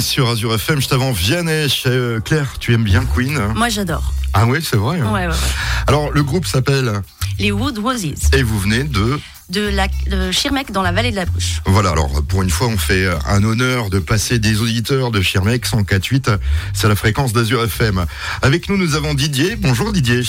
Queen sur Azure FM. Juste avant Vianney, euh, Claire, tu aimes bien Queen Moi, j'adore. Ah oui, c'est vrai. hein. Ouais, ouais, ouais. Alors, le groupe s'appelle Les Wood Roses Et vous venez de. de, la, de Schirmeck dans la vallée de la Bruche. Voilà, alors pour une fois, on fait un honneur de passer des auditeurs de Schirmeck 104.8. C'est la fréquence d'Azure FM. Avec nous, nous avons Didier. Bonjour Didier.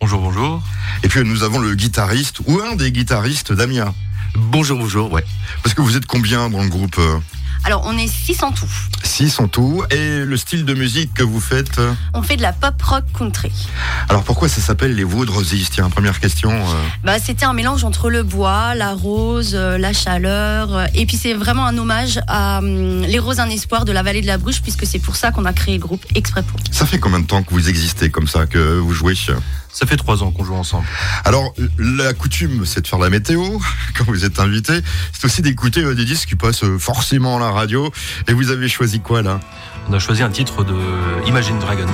Bonjour, bonjour. Et puis nous avons le guitariste ou un des guitaristes Damien. Bonjour, bonjour, ouais. Parce que vous êtes combien dans le groupe euh? Alors, on est six en tout. Six en tout. Et le style de musique que vous faites euh On fait de la pop rock country. Alors pourquoi ça s'appelle les Wood Roses Tiens, première question. euh. Bah, c'était un mélange entre le bois, la rose, euh, la chaleur. Et puis, c'est vraiment un hommage à hum, les roses un espoir de la vallée de la Bruche, puisque c'est pour ça qu'on a créé le groupe exprès pour. Ça fait combien de temps que vous existez comme ça, que vous jouez? Ça fait trois ans qu'on joue ensemble. Alors, la coutume, c'est de faire la météo quand vous êtes invité. C'est aussi d'écouter des disques qui passent forcément à radio. Et vous avez choisi quoi là? On a choisi un titre de Imagine Dragons.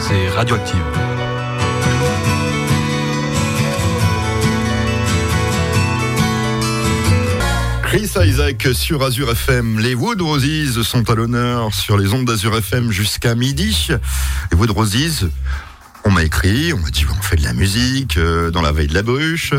C'est Radioactive. Chris Isaac sur Azure FM. Les Wood Roses sont à l'honneur sur les ondes d'Azure FM jusqu'à midi. Les Wood Roses, on m'a écrit, on m'a dit on fait de la musique euh, dans la veille de la bruche.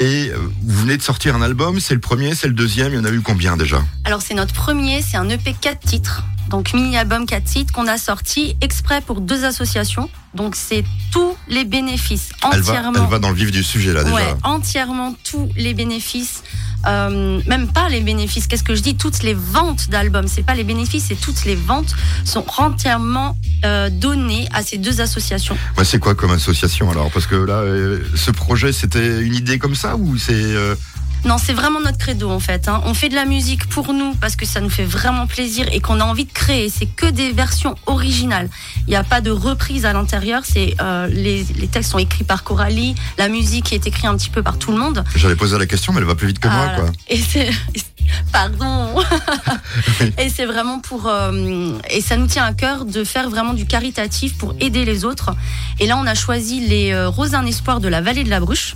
Et euh, vous venez de sortir un album, c'est le premier, c'est le deuxième, il y en a eu combien déjà? Alors, c'est notre premier, c'est un EP 4 titres. Donc, mini-album 4 titres qu'on a sorti exprès pour deux associations. Donc, c'est tous les bénéfices elle va, entièrement. elle va dans le vif du sujet là déjà. Ouais, entièrement tous les bénéfices. Euh, même pas les bénéfices. Qu'est-ce que je dis? Toutes les ventes d'albums. C'est pas les bénéfices, c'est toutes les ventes sont entièrement euh, données à ces deux associations. Ouais, c'est quoi comme association alors? Parce que là, euh, ce projet, c'était une idée comme ça ou c'est euh, Non, c'est vraiment notre credo en fait. hein. On fait de la musique pour nous parce que ça nous fait vraiment plaisir et qu'on a envie de créer. C'est que des versions originales. Il n'y a pas de reprise à l'intérieur. C'est euh, les, les textes sont écrits par Coralie, la musique est écrite un petit peu par tout le monde. J'allais poser la question, mais elle va plus vite que moi, quoi. Et c'est pardon. et c'est vraiment pour euh, et ça nous tient à cœur de faire vraiment du caritatif pour aider les autres. Et là, on a choisi les euh, Roses d'un espoir de la vallée de la Bruche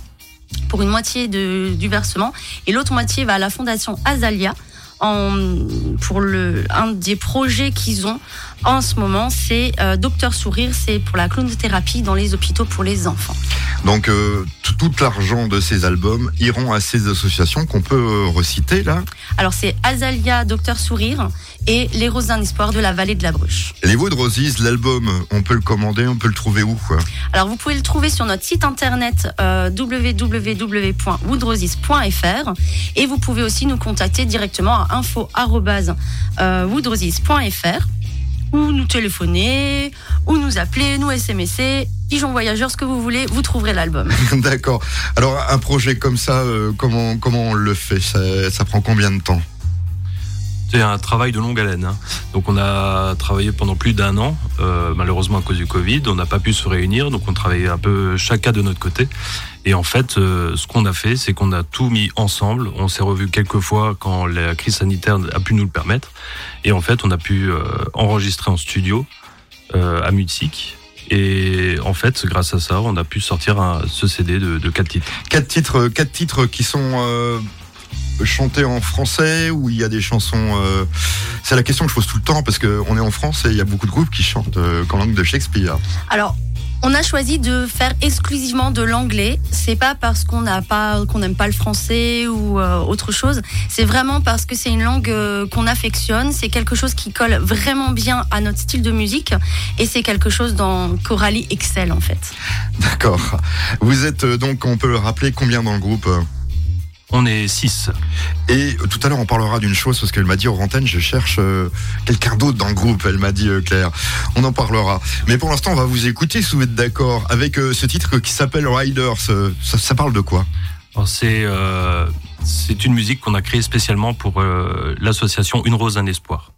pour une moitié de, du versement et l'autre moitié va à la fondation Azalia. En, pour le un des projets qu'ils ont en ce moment, c'est euh, Docteur Sourire, c'est pour la clownothérapie dans les hôpitaux pour les enfants. Donc, euh, tout l'argent de ces albums iront à ces associations qu'on peut euh, reciter là. Alors c'est Azalia, Docteur Sourire et Les Roses d'un Espoir de la vallée de la Bruche. Les Wood Roses, l'album, on peut le commander, on peut le trouver où quoi Alors vous pouvez le trouver sur notre site internet euh, www.woodroses.fr et vous pouvez aussi nous contacter directement à info@woodroses.fr ou nous téléphoner ou nous appeler, nous SMSer, pigeon voyageur, ce que vous voulez, vous trouverez l'album. D'accord. Alors, un projet comme ça, euh, comment, comment on le fait? Ça, ça prend combien de temps? C'est un travail de longue haleine. hein. Donc on a travaillé pendant plus d'un an, euh, malheureusement à cause du Covid, on n'a pas pu se réunir, donc on travaillait un peu chacun de notre côté. Et en fait, euh, ce qu'on a fait, c'est qu'on a tout mis ensemble. On s'est revu quelques fois quand la crise sanitaire a pu nous le permettre. Et en fait, on a pu euh, enregistrer en studio euh, à Mutzig. Et en fait, grâce à ça, on a pu sortir un, ce CD de, de quatre titres. Quatre titres, quatre titres qui sont euh, chantés en français ou il y a des chansons. euh, C'est la question que je pose tout le temps parce qu'on est en France et il y a beaucoup de groupes qui chantent euh, qu'en langue de Shakespeare. Alors, on a choisi de faire exclusivement de l'anglais. C'est pas parce qu'on n'a pas, qu'on n'aime pas le français ou euh, autre chose. C'est vraiment parce que c'est une langue euh, qu'on affectionne. C'est quelque chose qui colle vraiment bien à notre style de musique et c'est quelque chose dans Coralie excelle en fait. D'accord. Vous êtes euh, donc, on peut le rappeler, combien dans le groupe On est six. Et tout à l'heure, on parlera d'une chose parce qu'elle m'a dit, Orantène, je cherche euh, quelqu'un d'autre dans le groupe. Elle m'a dit, euh, Claire. On en parlera. Mais pour l'instant, on va vous écouter, si vous êtes d'accord, avec euh, ce titre qui s'appelle Riders. Ça, ça parle de quoi? Alors, C'est une musique qu'on a créée spécialement pour l'association Une Rose, un Espoir.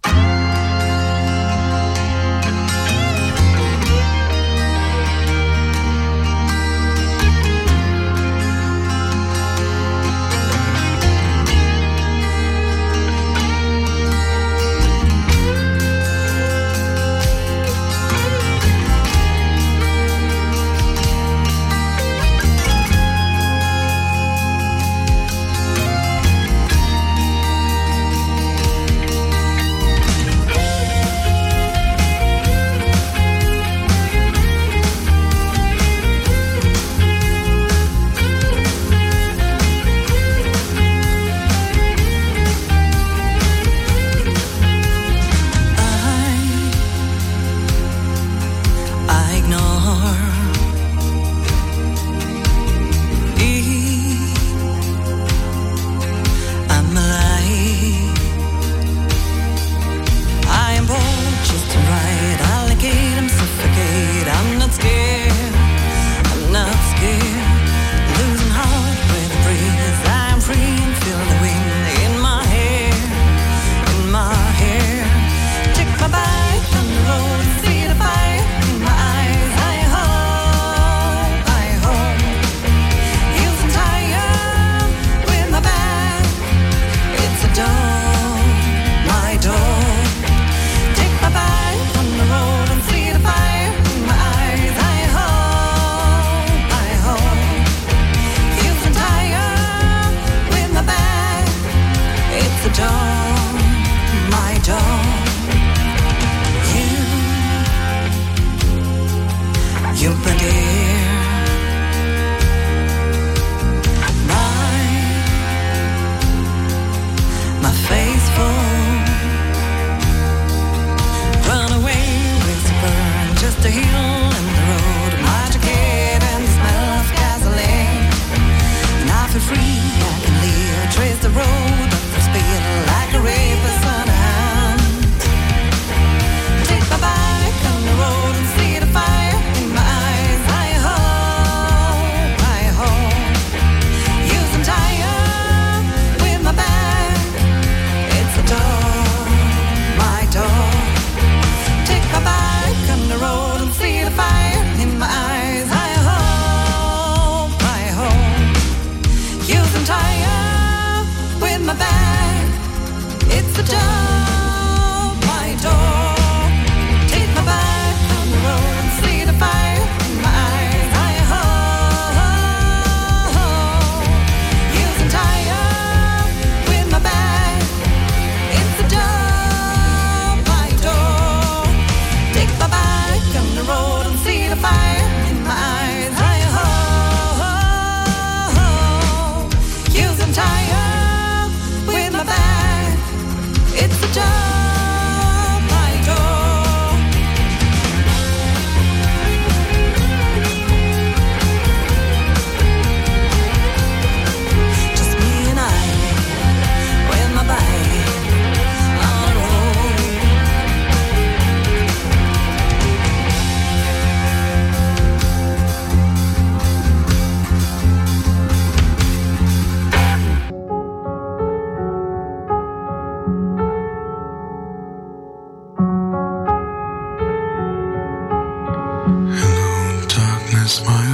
as.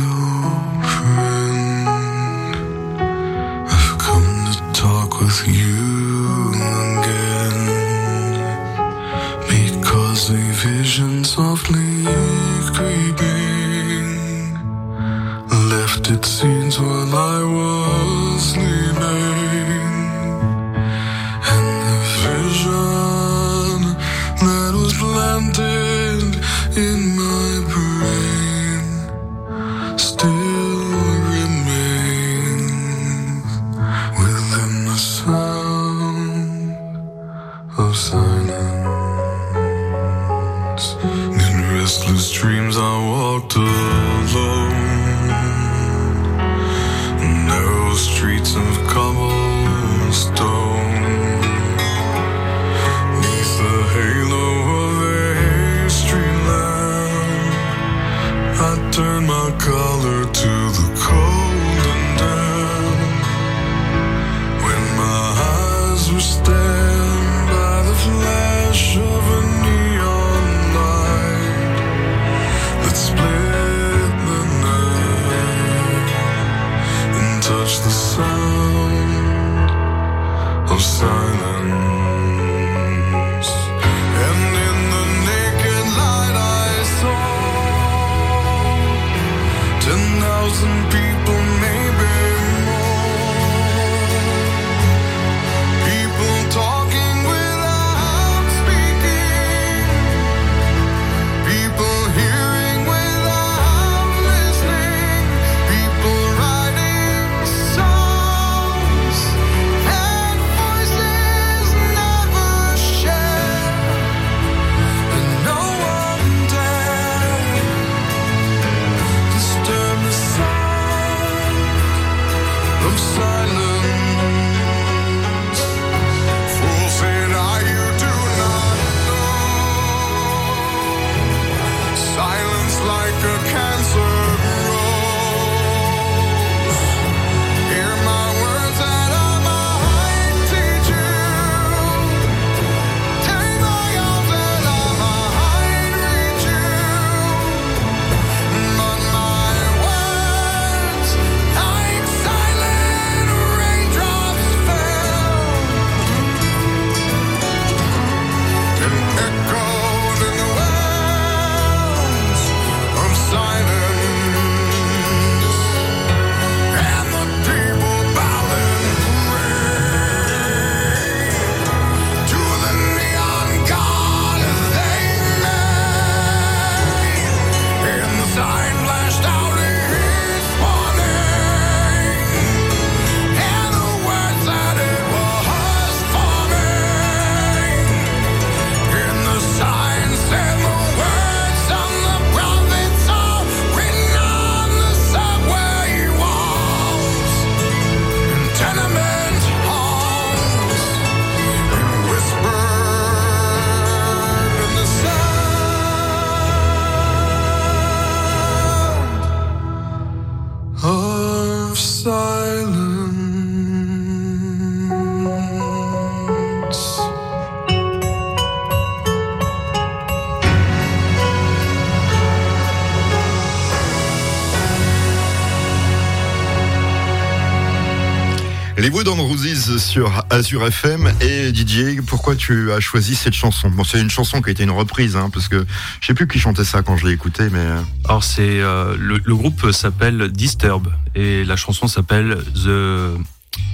Sur Azure FM. Et Didier, pourquoi tu as choisi cette chanson? Bon, c'est une chanson qui a été une reprise, hein, parce que je sais plus qui chantait ça quand je l'ai écouté, mais. Euh. Alors c'est euh, le, groupe s'appelle Disturb et la chanson s'appelle The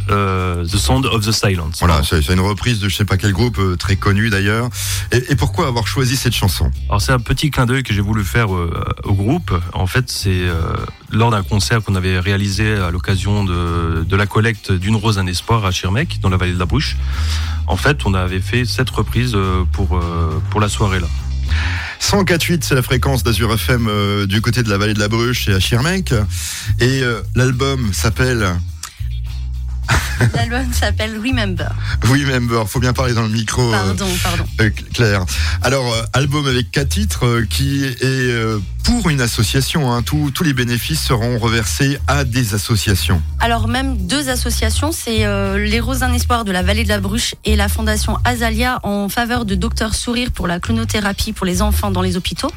euh, The Sound of the Silence. Voilà, c'est une reprise de je sais pas quel groupe euh, très connu d'ailleurs. Et, pourquoi avoir choisi cette chanson? Alors c'est un petit clin d'œil que j'ai voulu faire euh, au groupe. En fait, c'est lors d'un concert qu'on avait réalisé à l'occasion de, de, la collecte d'une rose un espoir à Schirmeck, dans la vallée de la Bouche. En fait, on avait fait cette reprise pour pour la soirée là. 104.8, c'est la fréquence d'Azur FM du côté de la vallée de la Bruche et à Schirmeck. Et l'album s'appelle L'album s'appelle Remember. Remember, faut bien parler dans le micro. Euh, pardon, pardon. Euh, Claire. Alors, euh, album avec quatre titres qui est pour une association. Hein. Tous, tous les bénéfices seront reversés à des associations. Alors même deux associations, c'est les Roses d'un Espoir de la Vallée de la Bruche et la Fondation Azalia en faveur de Docteur Sourire pour la clonothérapie pour les enfants dans les hôpitaux.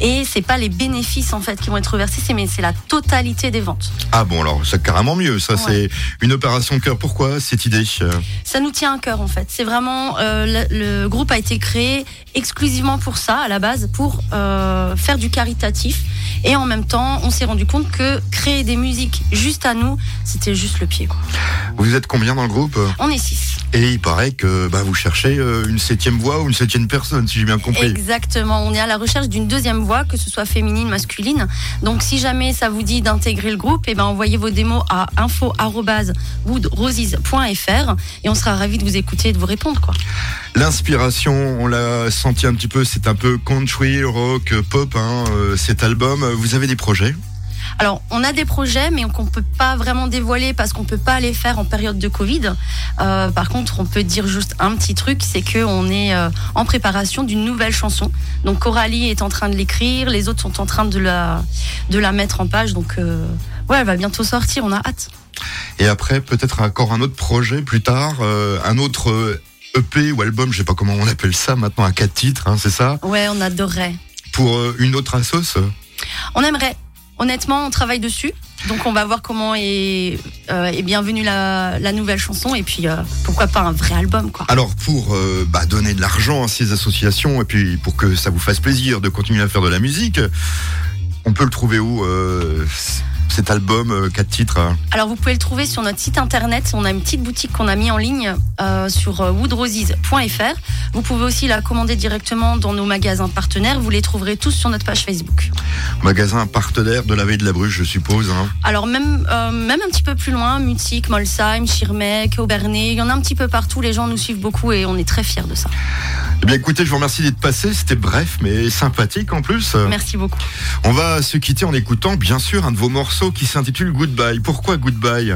Et c'est pas les bénéfices en fait qui vont être reversés, c'est mais c'est la totalité des ventes. Ah bon alors c'est carrément mieux. Ça c'est une opération cœur. Pourquoi cette idée Ça nous tient à cœur en fait. C'est vraiment euh, le, groupe a été créé exclusivement pour ça à la base pour euh, faire du caritatif et en même temps, on s'est rendu compte que créer des musiques juste à nous, c'était juste le pied. Quoi. Vous êtes combien dans le groupe? On est six. Et il paraît que bah, vous cherchez euh, une septième voix ou une septième personne, si j'ai bien compris. Exactement. On est à la recherche d'une deuxième voix, que ce soit féminine, masculine. Donc, si jamais ça vous dit d'intégrer le groupe, et eh ben, envoyez vos démos à info.woodroses.fr et on sera ravis de vous écouter et de vous répondre. Quoi. L'inspiration, on l'a senti un petit peu, c'est un peu country, rock, pop, hein, euh, cet album. Vous avez des projets? Alors, on a des projets, mais qu'on peut pas vraiment dévoiler parce qu'on peut pas les faire en période de Covid. Euh, par contre, on peut dire juste un petit truc, c'est qu'on est euh, en préparation d'une nouvelle chanson. Donc, Coralie est en train de l'écrire, les autres sont en train de la, de la mettre en page. Donc, ouais, elle va bientôt sortir, on a hâte. Et après, peut-être encore un autre projet plus tard, un autre EP ou album, je sais pas comment on appelle ça maintenant, à quatre titres, hein, c'est ça? Ouais, on adorerait. Pour euh, une autre sauce On aimerait. Honnêtement, on travaille dessus. Donc on va voir comment est, euh, bienvenue la, nouvelle chanson et puis euh, pourquoi pas un vrai album quoi. Alors pour bah, donner de l'argent à ces associations et puis pour que ça vous fasse plaisir de continuer à faire de la musique, on peut le trouver où cet album, euh, quatre titres hein Alors vous pouvez le trouver sur notre site internet. On a une petite boutique qu'on a mis en ligne euh, sur euh, woodroses.fr. Vous pouvez aussi la commander directement dans nos magasins partenaires. Vous les trouverez tous sur notre page Facebook. Magasin partenaire de la Veille de la Bruche, je suppose. Hein. Alors même, même un petit peu plus loin, Mutique, Molsheim, Schirmeck, Aubernay, il y en a un petit peu partout. Les gens nous suivent beaucoup et on est très fiers de ça. Eh bien écoutez, je vous remercie d'être passé. C'était bref mais sympathique en plus. Merci beaucoup. On va se quitter en écoutant bien sûr un de vos morceaux qui s'intitule Goodbye. Pourquoi Goodbye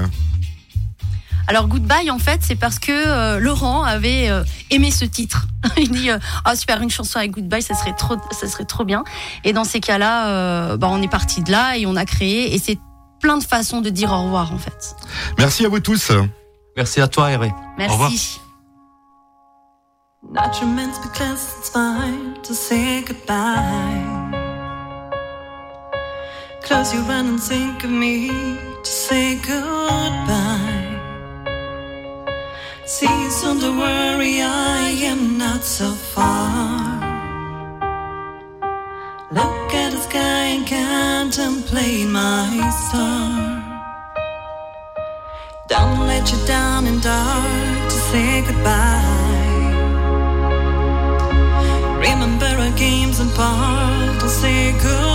alors Goodbye en fait c'est parce que euh, Laurent avait euh, aimé ce titre. Il dit euh, ah super une chanson avec Goodbye ça serait trop ça serait trop bien. Et dans ces cas-là bah, on est parti de là et on a créé et c'est plein de façons de dire au revoir en fait. Merci à vous tous. Merci à toi Hervé. Merci. Not your meant because it's fine to say goodbye. Close your eyes and think of me to say goodbye. Please don't worry, I am not so far. Look at the sky and contemplate my star. Don't let you down in dark to say goodbye. Remember our games and part to say goodbye.